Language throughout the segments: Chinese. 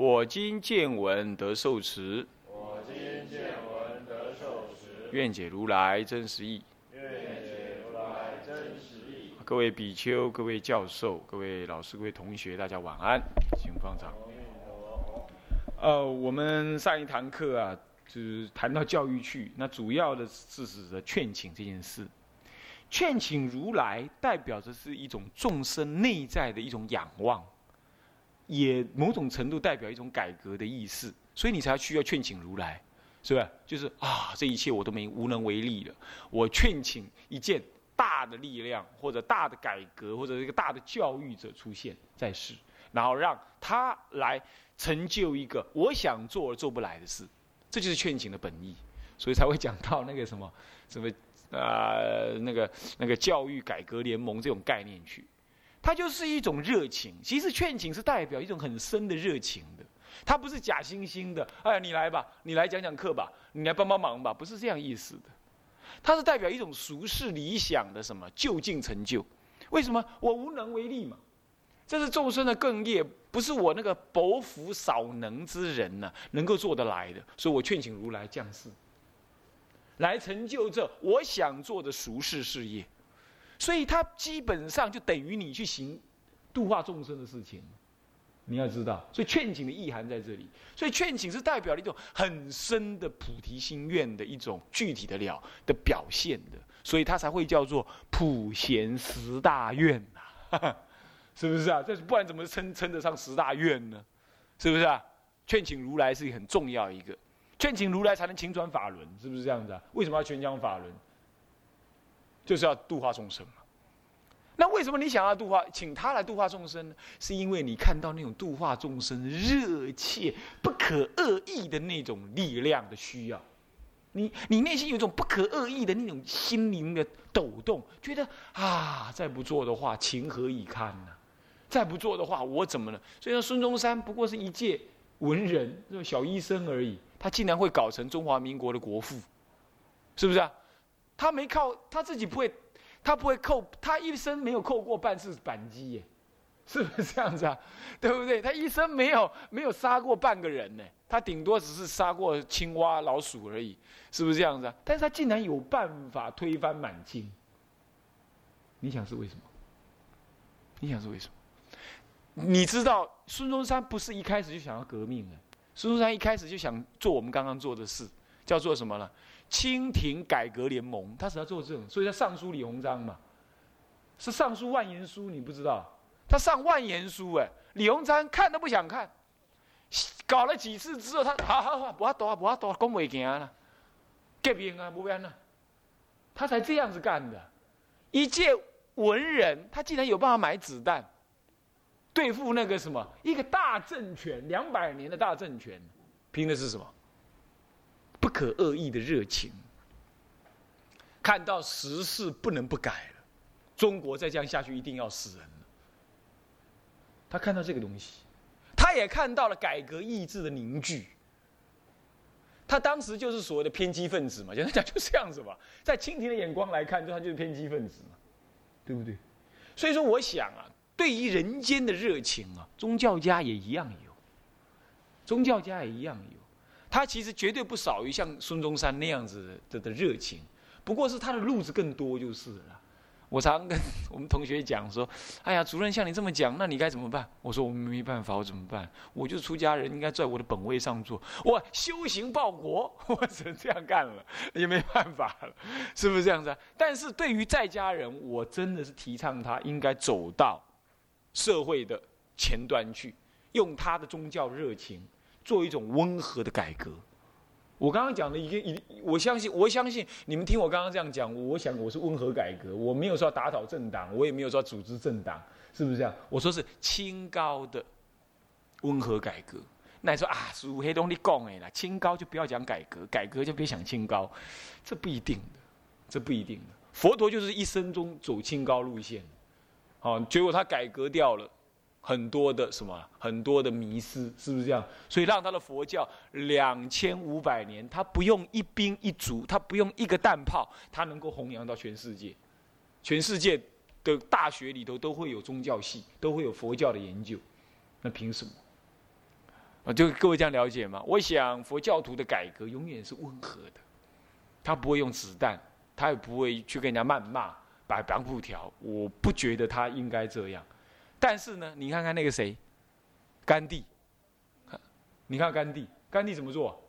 我今见闻得受持。我今见闻得受持。愿解如来真实意。愿解如来真实义。各位比丘、各位教授、各位老师、各位同学，大家晚安，请放掌。呃，我们上一堂课啊，就是谈到教育去，那主要的是指的劝请这件事。劝请如来，代表着是一种众生内在的一种仰望，也某种程度代表一种改革的意思，所以你才需要劝请如来，是吧？就是啊，这一切我都没无能为力了，我劝请一件大的力量，或者大的改革，或者一个大的教育者出现在世，然后让他来成就一个我想做而做不来的事，这就是劝请的本意，所以才会讲到那个什么什么。呃，那个那个教育改革联盟这种概念去，它就是一种热情。其实劝请是代表一种很深的热情的，它不是假惺惺的。哎，你来吧，你来讲讲课吧，你来帮帮忙吧，不是这样意思的。它是代表一种俗世理想的什么就近成就。为什么我无能为力嘛？这是众生的更业，不是我那个薄福少能之人呢能够做得来的。所以我劝请如来降世。来成就这我想做的俗世事业，所以它基本上就等于你去行度化众生的事情。你要知道，所以劝请的意涵在这里。所以劝请是代表了一种很深的菩提心愿的一种具体的了的表现的，所以它才会叫做普贤十大愿呐，是不是啊？这不然怎么称称得上十大愿呢？是不是啊？劝请如来是很重要一个。劝请如来才能请转法轮，是不是这样子啊？为什么要全讲法轮？就是要度化众生嘛。那为什么你想要度化，请他来度化众生呢？是因为你看到那种度化众生热切、不可恶意的那种力量的需要，你你内心有一种不可恶意的那种心灵的抖动，觉得啊，再不做的话，情何以堪呢？再不做的话，我怎么了？所以说，孙中山不过是一介文人，这种小医生而已。他竟然会搞成中华民国的国父，是不是啊？他没靠他自己不会，他不会扣，他一生没有扣过半次扳机耶，是不是这样子啊？对不对？他一生没有没有杀过半个人呢，他顶多只是杀过青蛙、老鼠而已，是不是这样子啊？但是他竟然有办法推翻满清，你想是为什么？你想是为什么？你知道孙中山不是一开始就想要革命的。孙中山一开始就想做我们刚刚做的事，叫做什么呢？清廷改革联盟，他是要做这种，所以他上书李鸿章嘛，是上书万言书，你不知道？他上万言书，哎，李鸿章看都不想看，搞了几次之后，他好好好，不要多，不要多，讲袂行了，革命啊，不变了，他才这样子干的。一介文人，他竟然有办法买子弹。对付那个什么一个大政权，两百年的大政权，拼的是什么？不可恶意的热情。看到时势不能不改了，中国再这样下去一定要死人。他看到这个东西，他也看到了改革意志的凝聚。他当时就是所谓的偏激分子嘛，简单讲就是这样子嘛。在清廷的眼光来看，就他就是偏激分子嘛，对不对？所以说，我想啊。对于人间的热情啊，宗教家也一样有，宗教家也一样有，他其实绝对不少于像孙中山那样子的的热情，不过是他的路子更多就是了。我常跟我们同学讲说：“哎呀，主任像你这么讲，那你该怎么办？”我说：“我没办法，我怎么办？我就出家人，应该在我的本位上做。我修行报国，我只能这样干了，也没办法了，是不是这样子？但是对于在家人，我真的是提倡他应该走到。”社会的前端去，用他的宗教热情做一种温和的改革。我刚刚讲的一个一，我相信，我相信你们听我刚刚这样讲，我想我是温和改革，我没有说要打倒政党，我也没有说要组织政党，是不是这样？我说是清高的温和改革。那你说啊，属黑东你讲哎啦，清高就不要讲改革，改革就别想清高，这不一定，这不一定。佛陀就是一生中走清高路线，好，结果他改革掉了很多的什么，很多的迷失，是不是这样？所以让他的佛教两千五百年，他不用一兵一卒，他不用一个弹炮，他能够弘扬到全世界，全世界的大学里头都会有宗教系，都会有佛教的研究，那凭什么？啊，就各位这样了解吗？我想佛教徒的改革永远是温和的，他不会用子弹，他也不会去跟人家谩骂、摆白布条。我不觉得他应该这样。但是呢，你看看那个谁，甘地，你看甘地，甘地怎么做？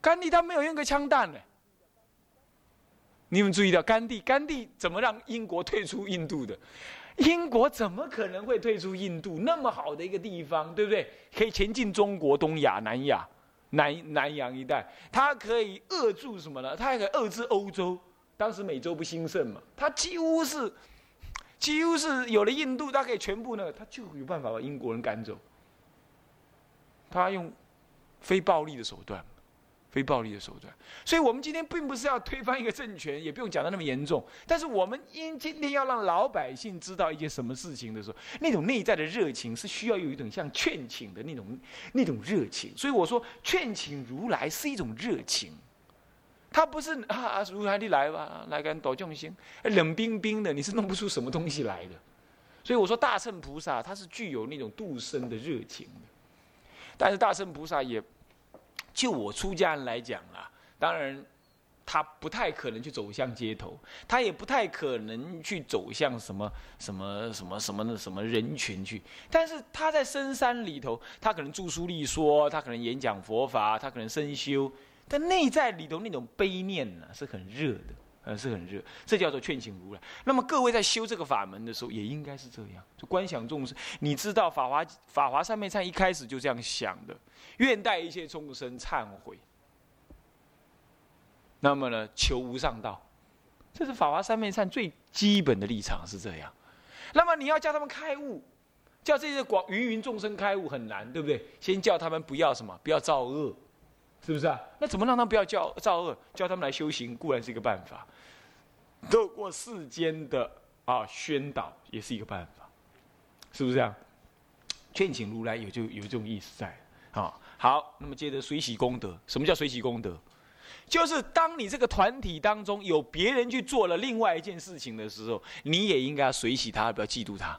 甘地他没有用个枪弹呢。你们注意到甘地，甘地怎么让英国退出印度的？英国怎么可能会退出印度？那么好的一个地方，对不对？可以前进中国、东亚、南亚、南南洋一带，它可以扼住什么呢？它还可以遏制欧洲。当时美洲不兴盛嘛，它几乎是，几乎是有了印度，它可以全部呢，它就有办法把英国人赶走。他用非暴力的手段。非暴力的手段，所以我们今天并不是要推翻一个政权，也不用讲的那么严重。但是我们因今天要让老百姓知道一件什么事情的时候，那种内在的热情是需要有一种像劝请的那种那种热情。所以我说，劝请如来是一种热情，他不是啊，如来你来吧，来跟斗众心，冷冰冰的，你是弄不出什么东西来的。所以我说，大乘菩萨他是具有那种度生的热情的，但是大乘菩萨也。就我出家人来讲啊，当然，他不太可能去走向街头，他也不太可能去走向什么什么什么什么的什么人群去。但是他在深山里头，他可能著书立说，他可能演讲佛法，他可能深修，但内在里头那种悲念呢，是很热的，呃，是很热。这叫做劝请如来。那么各位在修这个法门的时候，也应该是这样，就观想众生。你知道法华法华三昧忏一开始就这样想的。愿代一切众生忏悔。那么呢，求无上道，这是法华三昧忏最基本的立场是这样。那么你要叫他们开悟，叫这些广芸芸众生开悟很难，对不对？先叫他们不要什么，不要造恶，是不是啊？那怎么让他们不要叫造恶？叫他们来修行固然是一个办法，透过世间的啊宣导也是一个办法，是不是这样？劝请如来有就有这种意思在啊。好，那么接着随喜功德。什么叫随喜功德？就是当你这个团体当中有别人去做了另外一件事情的时候，你也应该要随喜他，不要嫉妒他。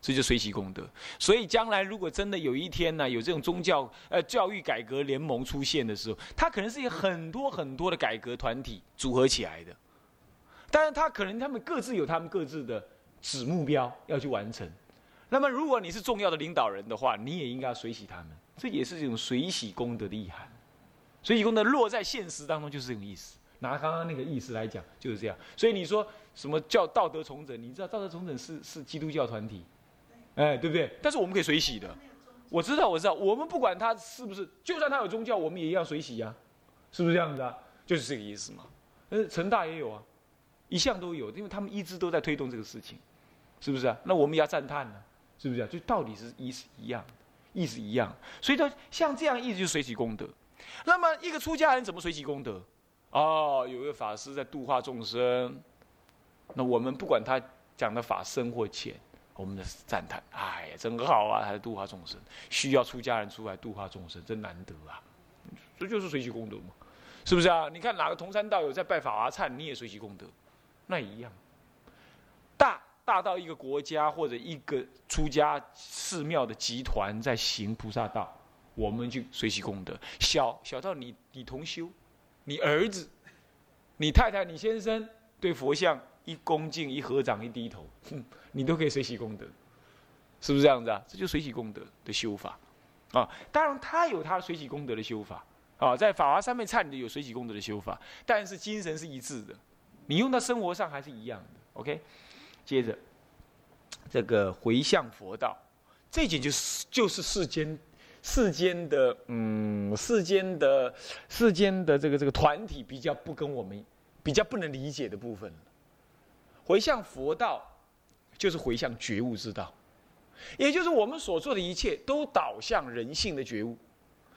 这就随喜功德。所以将来如果真的有一天呢，有这种宗教呃教育改革联盟出现的时候，它可能是有很多很多的改革团体组合起来的。但是，他可能他们各自有他们各自的子目标要去完成。那么，如果你是重要的领导人的话，你也应该要随喜他们。这也是这种随喜功德的意涵，随喜功德落在现实当中就是这种意思。拿刚刚那个意思来讲，就是这样。所以你说什么叫道德重整？你知道道德重整是是基督教团体，哎，对不对？但是我们可以随喜的。我知道，我知道，我们不管他是不是，就算他有宗教，我们也一样随喜呀，是不是这样子啊？就是这个意思嘛。呃，成大也有啊，一向都有，因为他们一直都在推动这个事情，是不是啊？那我们也要赞叹呢，是不是啊？就道理是一是一样。意思一样，所以说像这样意思就随喜功德。那么一个出家人怎么随喜功德？哦，有一个法师在度化众生，那我们不管他讲的法深或浅，我们的赞叹，哎呀，真好啊，还在度化众生，需要出家人出来度化众生，真难得啊！这就是随喜功德嘛，是不是啊？你看哪个同山道友在拜法华忏，你也随喜功德，那一样。大。大到一个国家或者一个出家寺庙的集团在行菩萨道，我们就随喜功德；小小到你你同修，你儿子、你太太、你先生对佛像一恭敬、一合掌、一低头，哼 你都可以随喜功德，是不是这样子啊？这就随喜功德的修法啊！当然，他有他随喜功德的修法啊，在法华三昧忏里有随喜功德的修法，但是精神是一致的，你用到生活上还是一样的。OK。接着，这个回向佛道，这点就是就是世间世间的嗯世间的世间的这个这个团体比较不跟我们比较不能理解的部分。回向佛道，就是回向觉悟之道。也就是我们所做的一切都导向人性的觉悟。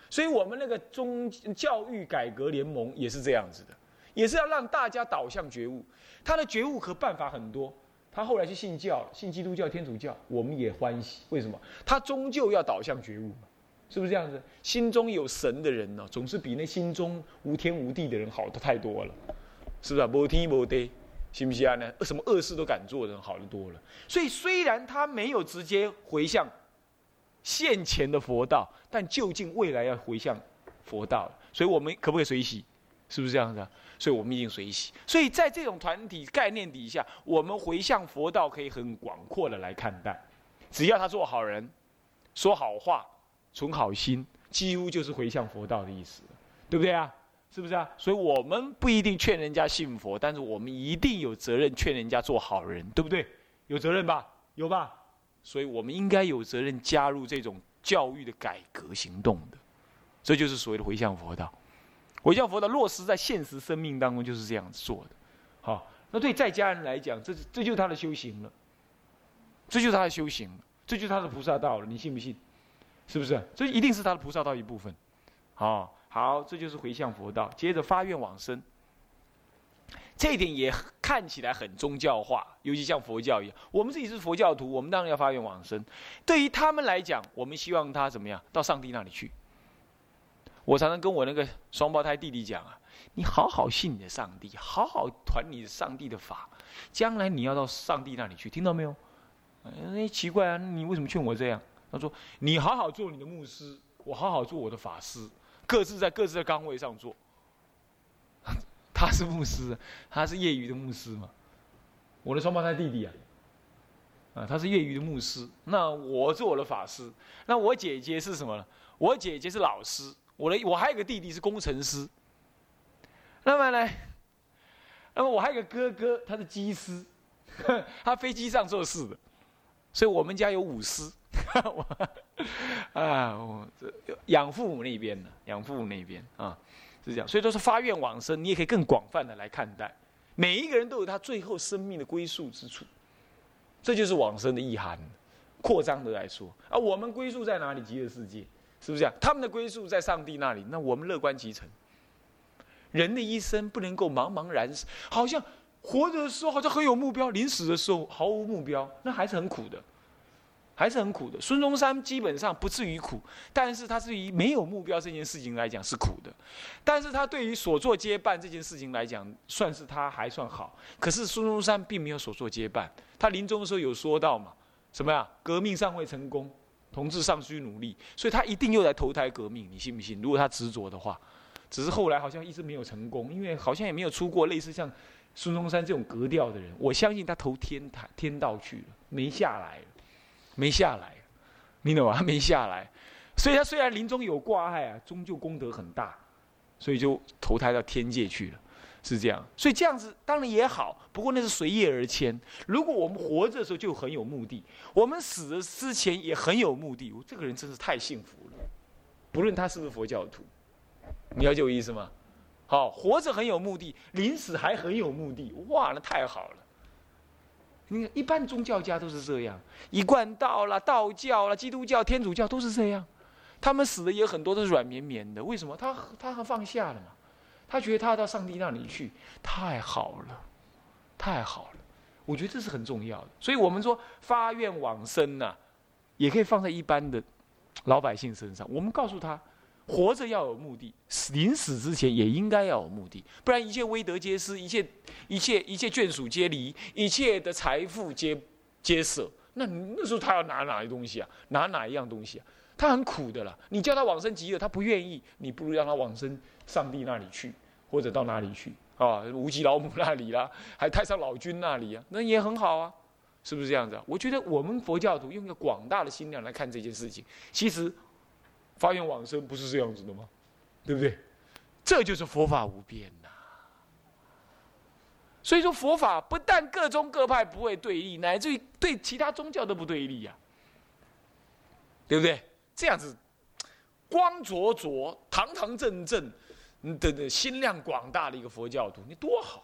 所以我们那个中教育改革联盟也是这样子的，也是要让大家导向觉悟。他的觉悟和办法很多，他后来去信教，信基督教、天主教，我们也欢喜。为什么？他终究要导向觉悟嘛，是不是这样子？心中有神的人呢，总是比那心中无天无地的人好的太多了，是不是啊？无天无地，信不信啊？呢，什么恶事都敢做的人好的多了。所以虽然他没有直接回向。现前的佛道，但究竟未来要回向佛道，所以我们可不可以随喜？是不是这样子？所以我们一定随喜。所以在这种团体概念底下，我们回向佛道可以很广阔的来看待，只要他做好人，说好话，存好心，几乎就是回向佛道的意思，对不对啊？是不是啊？所以我们不一定劝人家信佛，但是我们一定有责任劝人家做好人，对不对？有责任吧？有吧？所以我们应该有责任加入这种教育的改革行动的，这就是所谓的回向佛道。回向佛道落实在现实生命当中就是这样子做的。好，那对在家人来讲，这这就是他的修行了，这就是他的修行，这就是他的菩萨道了。你信不信？是不是？这一定是他的菩萨道一部分。好，好，这就是回向佛道。接着发愿往生。这一点也看起来很宗教化，尤其像佛教一样。我们自己是佛教徒，我们当然要发愿往生。对于他们来讲，我们希望他怎么样到上帝那里去。我常常跟我那个双胞胎弟弟讲啊，你好好信你的上帝，好好传你上帝的法，将来你要到上帝那里去，听到没有？哎，奇怪啊，你为什么劝我这样？他说：你好好做你的牧师，我好好做我的法师，各自在各自的岗位上做。他是牧师，他是业余的牧师嘛？我的双胞胎弟弟啊，啊，他是业余的牧师。那我做我的法师。那我姐姐是什么呢？我姐姐是老师。我的我还有个弟弟是工程师。那么呢？那么我还有个哥哥，他是机师，他飞机上做事的。所以我们家有五师。啊，我这养父母那边的，养父母那边啊。是这样，所以都是发愿往生，你也可以更广泛的来看待。每一个人都有他最后生命的归宿之处，这就是往生的意涵。扩张的来说，啊，我们归宿在哪里？极乐世界，是不是这样？他们的归宿在上帝那里，那我们乐观其成。人的一生不能够茫茫然，好像活着的时候好像很有目标，临死的时候毫无目标，那还是很苦的。还是很苦的。孙中山基本上不至于苦，但是他至于没有目标这件事情来讲是苦的。但是他对于所作接办这件事情来讲，算是他还算好。可是孙中山并没有所作接办，他临终的时候有说到嘛，什么呀？革命尚未成功，同志尚需努力，所以他一定又来投胎革命，你信不信？如果他执着的话，只是后来好像一直没有成功，因为好像也没有出过类似像孙中山这种格调的人。我相信他投天台天道去了，没下来。没下来，你懂吗？他没下来，所以他虽然临终有挂碍啊，终究功德很大，所以就投胎到天界去了，是这样。所以这样子当然也好，不过那是随业而迁。如果我们活着的时候就很有目的，我们死之前也很有目的，我这个人真是太幸福了。不论他是不是佛教徒，你了解我意思吗？好，活着很有目的，临死还很有目的，哇，那太好了。你看，一般宗教家都是这样，一贯道了、道教了、基督教、天主教都是这样。他们死的也很多都是软绵绵的，为什么？他他很放下了嘛，他觉得他要到上帝那里去，太好了，太好了。我觉得这是很重要的。所以我们说发愿往生呐，也可以放在一般的老百姓身上。我们告诉他。活着要有目的，死临死之前也应该要有目的，不然一切威德皆失，一切一切一切眷属皆离，一切的财富皆皆舍。那那时候他要拿哪一东西啊？拿哪一样东西啊？他很苦的了。你叫他往生极乐，他不愿意。你不如让他往生上帝那里去，或者到哪里去啊？无极老母那里啦，还太上老君那里啊，那也很好啊，是不是这样子啊？我觉得我们佛教徒用一个广大的心量来看这件事情，其实。发愿往生不是这样子的吗？对不对？这就是佛法无边呐。所以说佛法不但各宗各派不会对立，乃至于对其他宗教都不对立呀，对不对？这样子光灼灼、堂堂正正的心量广大的一个佛教徒，你多好！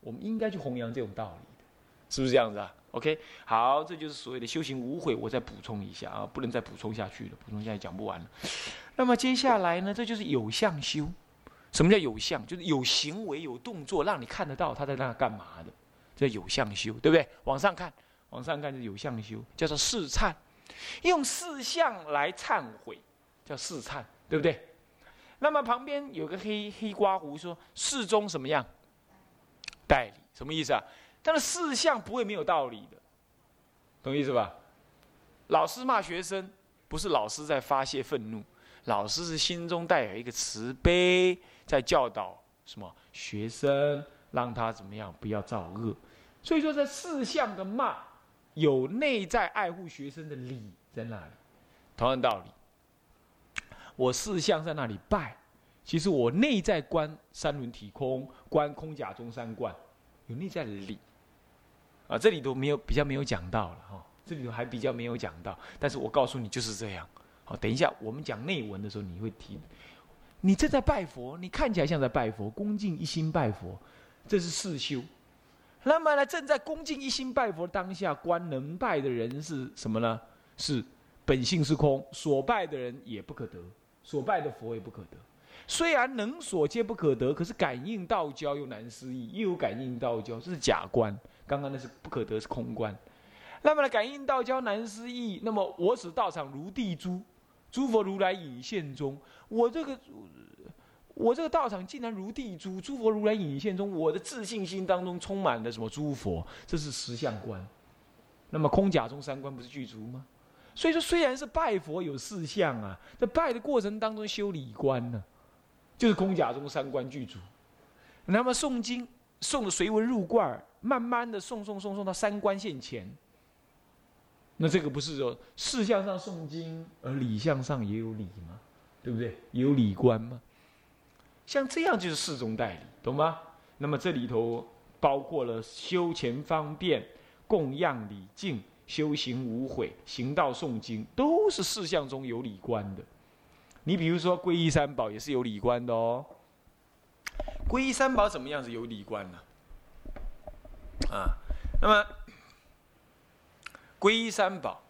我们应该去弘扬这种道理，是不是这样子啊？OK，好，这就是所谓的修行无悔。我再补充一下啊，不能再补充下去了，补充下去讲不完了。那么接下来呢，这就是有相修。什么叫有相？就是有行为、有动作，让你看得到他在那干嘛的，这有相修，对不对？往上看，往上看就是有相修，叫做四忏，用四相来忏悔，叫四忏，对不对？那么旁边有个黑黑刮胡说四中什么样？代理什么意思啊？但是四相不会没有道理的，懂意思吧？老师骂学生，不是老师在发泄愤怒，老师是心中带有一个慈悲，在教导什么学生，让他怎么样不要造恶。所以说，这四相的骂，有内在爱护学生的理在那里。同样道理，我四相在那里拜，其实我内在观三轮体空，观空假中三观，有内在的理。啊，这里头没有比较没有讲到了哈，这里头还比较没有讲到，但是我告诉你就是这样。好，等一下我们讲内文的时候你会提，你正在拜佛，你看起来像在拜佛，恭敬一心拜佛，这是四修。那么呢，正在恭敬一心拜佛当下，观能拜的人是什么呢？是本性是空，所拜的人也不可得，所拜的佛也不可得。虽然能所皆不可得，可是感应道交又难思议，又有感应道交，这是假观。刚刚那是不可得，是空观。那么呢，感应道交难思议。那么我使道场如地珠，诸佛如来隐现中。我这个，我这个道场竟然如地珠，诸佛如来隐现中。我的自信心当中充满了什么诸佛？这是实相观。那么空假中三观不是具足吗？所以说，虽然是拜佛有四相啊，在拜的过程当中修理观呢，就是空假中三观具足。那么诵经诵的随文入观慢慢的送送送送到三观现前，那这个不是说事相上诵经，而理相上也有理吗？对不对？有理观吗？像这样就是事中代理，懂吗？那么这里头包括了修前方便、供养礼敬、修行无悔、行道诵经，都是事相中有理观的。你比如说皈依三宝也是有理观的哦。皈依三宝怎么样子有理观呢？啊那么皈依三宝，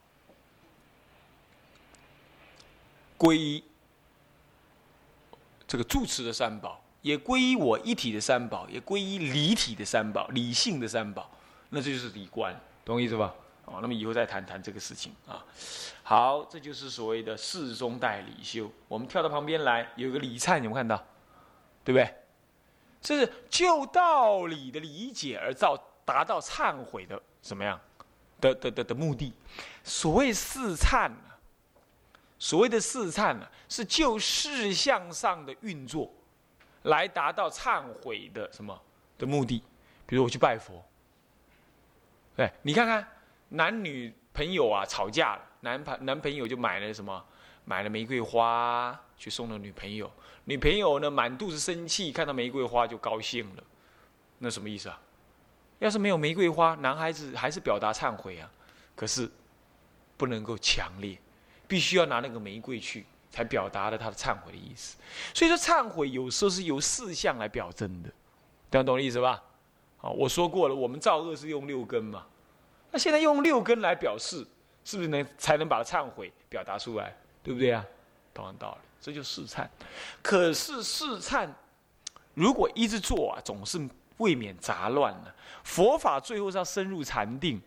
皈依这个住持的三宝，也皈依我一体的三宝，也皈依离体的三宝，理性的三宝，那这就是理观，懂我意思吧？哦，那么以后再谈谈这个事情啊。好，这就是所谓的世中代理修。我们跳到旁边来，有个李灿，有没有看到？对不对？这是就道理的理解而造。达到忏悔的怎么样的的的的目的？所谓四忏呢？所谓的四忏呢，是就事项上的运作，来达到忏悔的什么的目的？比如我去拜佛，对，你看看男女朋友啊吵架了，男朋男朋友就买了什么？买了玫瑰花去送了女朋友，女朋友呢满肚子生气，看到玫瑰花就高兴了，那什么意思啊？要是没有玫瑰花，男孩子还是表达忏悔啊，可是不能够强烈，必须要拿那个玫瑰去，才表达了他的忏悔的意思。所以说，忏悔有时候是由四项来表征的，大家懂我意思吧？好，我说过了，我们造恶是用六根嘛，那现在用六根来表示，是不是能才能把忏悔表达出来？对不对啊？同样道理，这就试忏。可是试忏如果一直做啊，总是。未免杂乱了。佛法最后是要深入禅定，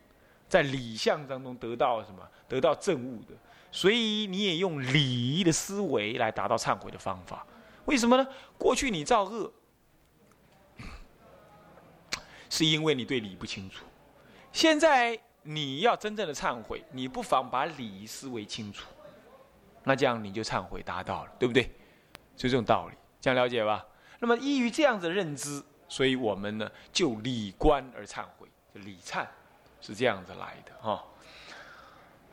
在理相当中得到什么？得到正悟的。所以你也用礼仪的思维来达到忏悔的方法。为什么呢？过去你造恶，是因为你对礼不清楚。现在你要真正的忏悔，你不妨把礼仪思维清楚，那这样你就忏悔达到了，对不对？就这种道理，这样了解吧？那么依于这样子的认知。所以我们呢，就礼观而忏悔，就礼忏，是这样子来的哈。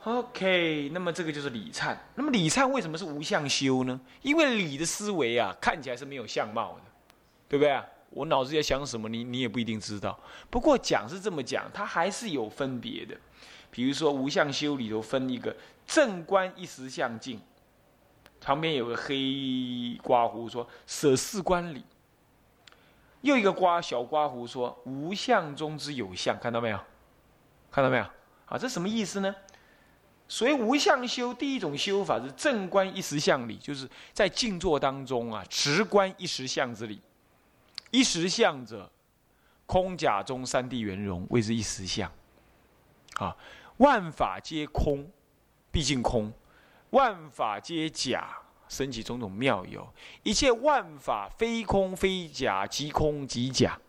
OK，那么这个就是礼忏。那么礼忏为什么是无相修呢？因为礼的思维啊，看起来是没有相貌的，对不对啊？我脑子在想什么，你你也不一定知道。不过讲是这么讲，它还是有分别的。比如说无相修里头分一个正观一时相境，旁边有个黑刮胡说舍四观理。又一个刮小刮胡说无相中之有相，看到没有？看到没有？啊，这什么意思呢？所以无相修，第一种修法是正观一时相理，就是在静坐当中啊，直观一时相之理。一时相者，空假中三谛圆融，谓之一时相。啊，万法皆空，毕竟空；万法皆假，升起种种妙有。一切万法非空非假，即空即假，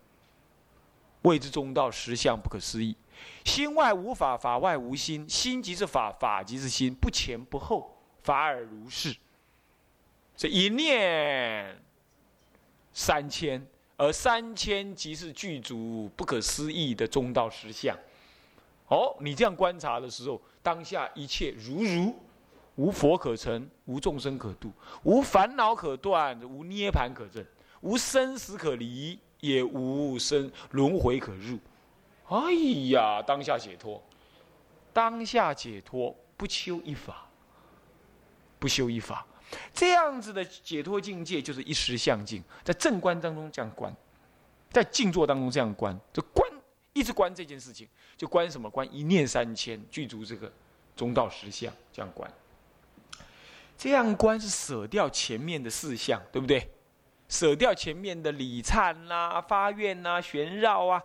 谓之中道实相不可思议。心外无法，法外无心。心即是法，法即是心，不前不后，法尔如是。这一念三千，而三千即是具足不可思议的中道实相。哦，你这样观察的时候，当下一切如如，无佛可成，无众生可度，无烦恼可断，无涅盘可证，无生死可离，也无生轮回可入。哎呀，当下解脱，当下解脱，不修一法，不修一法，这样子的解脱境界就是一时相境，在正观当中这样观，在静坐当中这样观，就观一直观这件事情，就观什么？观一念三千具足这个中道实相，这样观，这样观是舍掉前面的四项，对不对？舍掉前面的礼忏啦、发愿呐、旋绕啊。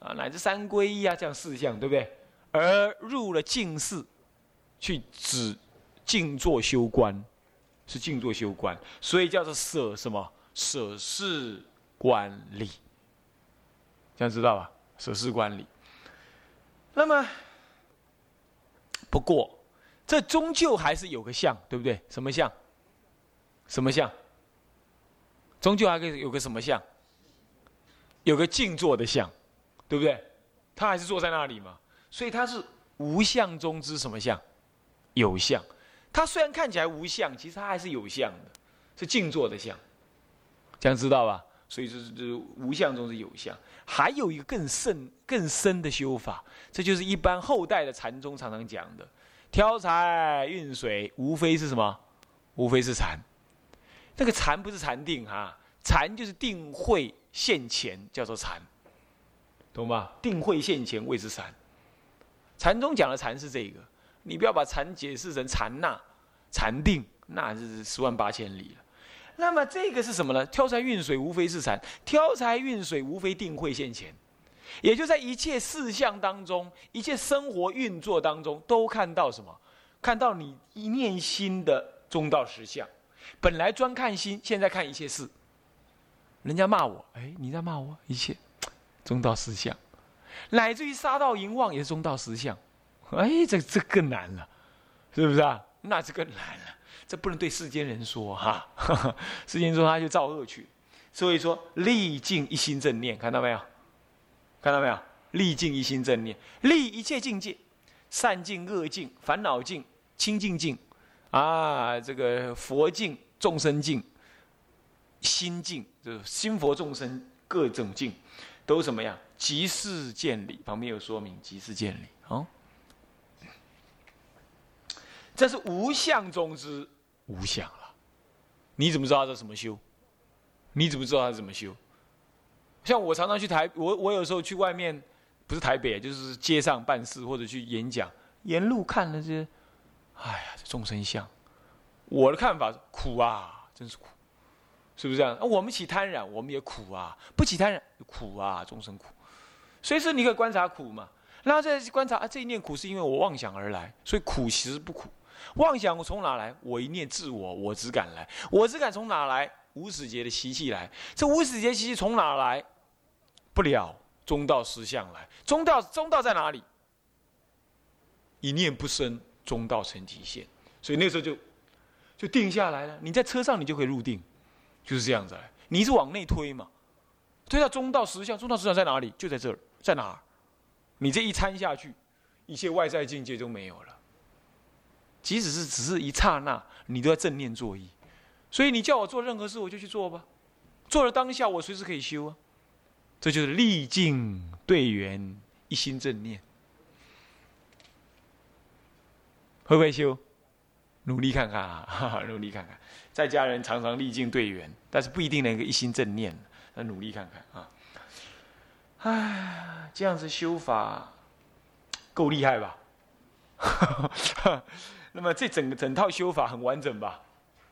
啊，乃至三皈依啊，这样四项，对不对？而入了静寺，去止静坐修观，是静坐修观，所以叫做舍什么？舍事观理，这样知道吧？舍事观理。那么，不过这终究还是有个相，对不对？什么相？什么相？终究还可以有个什么相？有个静坐的相。对不对？他还是坐在那里嘛，所以他是无相中之什么相？有相。他虽然看起来无相，其实他还是有相的，是静坐的相。这样知道吧？所以就是就是无相中是有相。还有一个更甚更深的修法，这就是一般后代的禅宗常常讲的：挑柴运水，无非是什么？无非是禅。那个禅不是禅定哈，禅就是定慧现前，叫做禅。懂吗？定慧现前谓之禅。禅宗讲的禅是这个，你不要把禅解释成禅那、禅定，那是十万八千里了。那么这个是什么呢？挑柴运水无非是禅，挑柴运水无非定慧现前，也就在一切事项当中，一切生活运作当中，都看到什么？看到你一念心的中道实相。本来专看心，现在看一切事。人家骂我，哎，你在骂我一切。中道实相，乃至于杀盗淫妄也是中道实相，哎，这这更难了，是不是啊？那这更难了，这不能对世间人说哈，世间说他就造恶去，所以说历尽一心正念，看到没有？看到没有？历尽一心正念，历一切境界，善境、恶境、烦恼境、清净境，啊，这个佛境、众生境、心境，就是心佛众生各种境。都什么呀？即事见理，旁边有说明。即事见理，哦，这是无相中之无相了。你怎么知道这怎么修？你怎么知道他怎么修？像我常常去台，我我有时候去外面，不是台北，就是街上办事或者去演讲，沿路看那些，哎呀，这众生相，我的看法是苦啊，真是苦。是不是这样？我们起贪染，我们也苦啊；不起贪染，苦啊，终生苦。所以说，你可以观察苦嘛，然后再观察啊，这一念苦是因为我妄想而来，所以苦其实不苦。妄想我从哪来？我一念自我，我只敢来。我只敢从哪来？无始劫的习气来。这无始劫习气从哪来？不了中道实相来。中道中道在哪里？一念不生，中道成极限。所以那时候就就定下来了。你在车上，你就可以入定。就是这样子，你是往内推嘛？推到中道实相，中道实相在哪里？就在这儿，在哪儿？你这一参下去，一切外在境界都没有了。即使是只是一刹那，你都要正念作意。所以你叫我做任何事，我就去做吧。做了当下，我随时可以修啊。这就是历尽对缘，一心正念。会不会修？努力看看啊，努力看看。在家人常常历尽对缘，但是不一定能够一心正念。那努力看看啊！唉，这样子修法，够厉害吧？那么这整个整套修法很完整吧？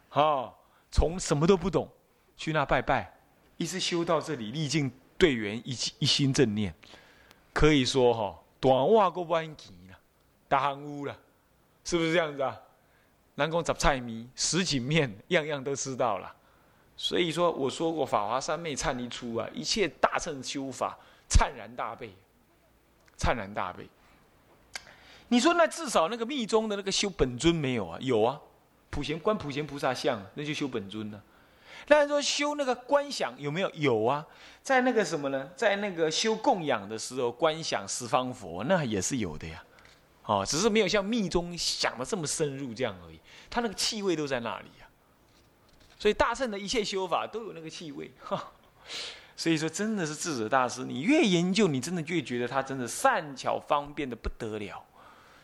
啊，从什么都不懂去那拜拜，一直修到这里，历尽队员一一心正念，可以说哈，短袜过弯吉了，大行屋了，是不是这样子啊？南宫杂菜迷什锦面样样都知道了，所以说我说过法华三昧忏一出啊，一切大乘修法灿然大备，灿然大备。你说那至少那个密宗的那个修本尊没有啊？有啊，普贤观普贤菩萨像，那就修本尊了。那说修那个观想有没有？有啊，在那个什么呢？在那个修供养的时候，观想十方佛，那也是有的呀。哦，只是没有像密宗想的这么深入这样而已。他那个气味都在那里呀。所以大圣的一切修法都有那个气味。哈。所以说，真的是智者大师，你越研究，你真的越觉得他真的善巧方便的不得了。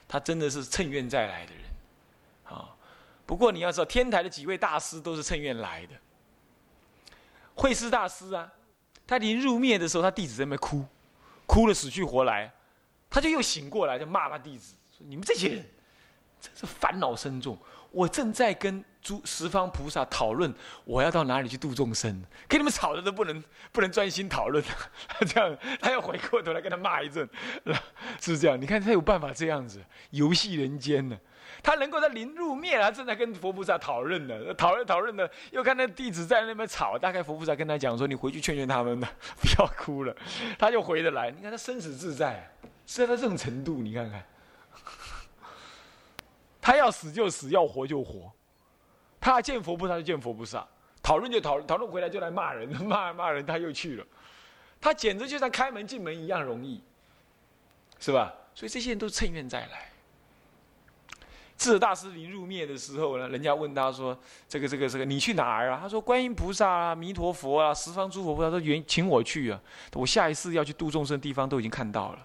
他真的是趁愿再来的人，啊！不过你要知道，天台的几位大师都是趁愿来的。慧师大师啊，他临入灭的时候，他弟子在那边哭，哭的死去活来，他就又醒过来，就骂他弟子说：“你们这些人，真是烦恼深重。我正在跟诸十方菩萨讨论，我要到哪里去度众生，跟你们吵的都不能不能专心讨论。这样，他要回过头来跟他骂一阵。”是这样，你看他有办法这样子游戏人间呢？他能够在临入灭，他正在跟佛菩萨讨论呢，讨论讨论的，又看那弟子在那边吵，大概佛菩萨跟他讲说：“你回去劝劝他们吧，不要哭了。”他就回得来。你看他生死自在，是到这种程度，你看看，他要死就死，要活就活，他要见佛菩萨就见佛菩萨，讨论就讨论，讨论回来就来骂人，骂骂人他又去了，他简直就像开门进门一样容易。是吧？所以这些人都是趁愿再来。智大师临入灭的时候呢，人家问他说：“这个、这个、这个，你去哪儿啊？”他说：“观音菩萨啊，弥陀佛啊，十方诸佛菩萨都愿请我去啊。我下一次要去度众生的地方都已经看到了。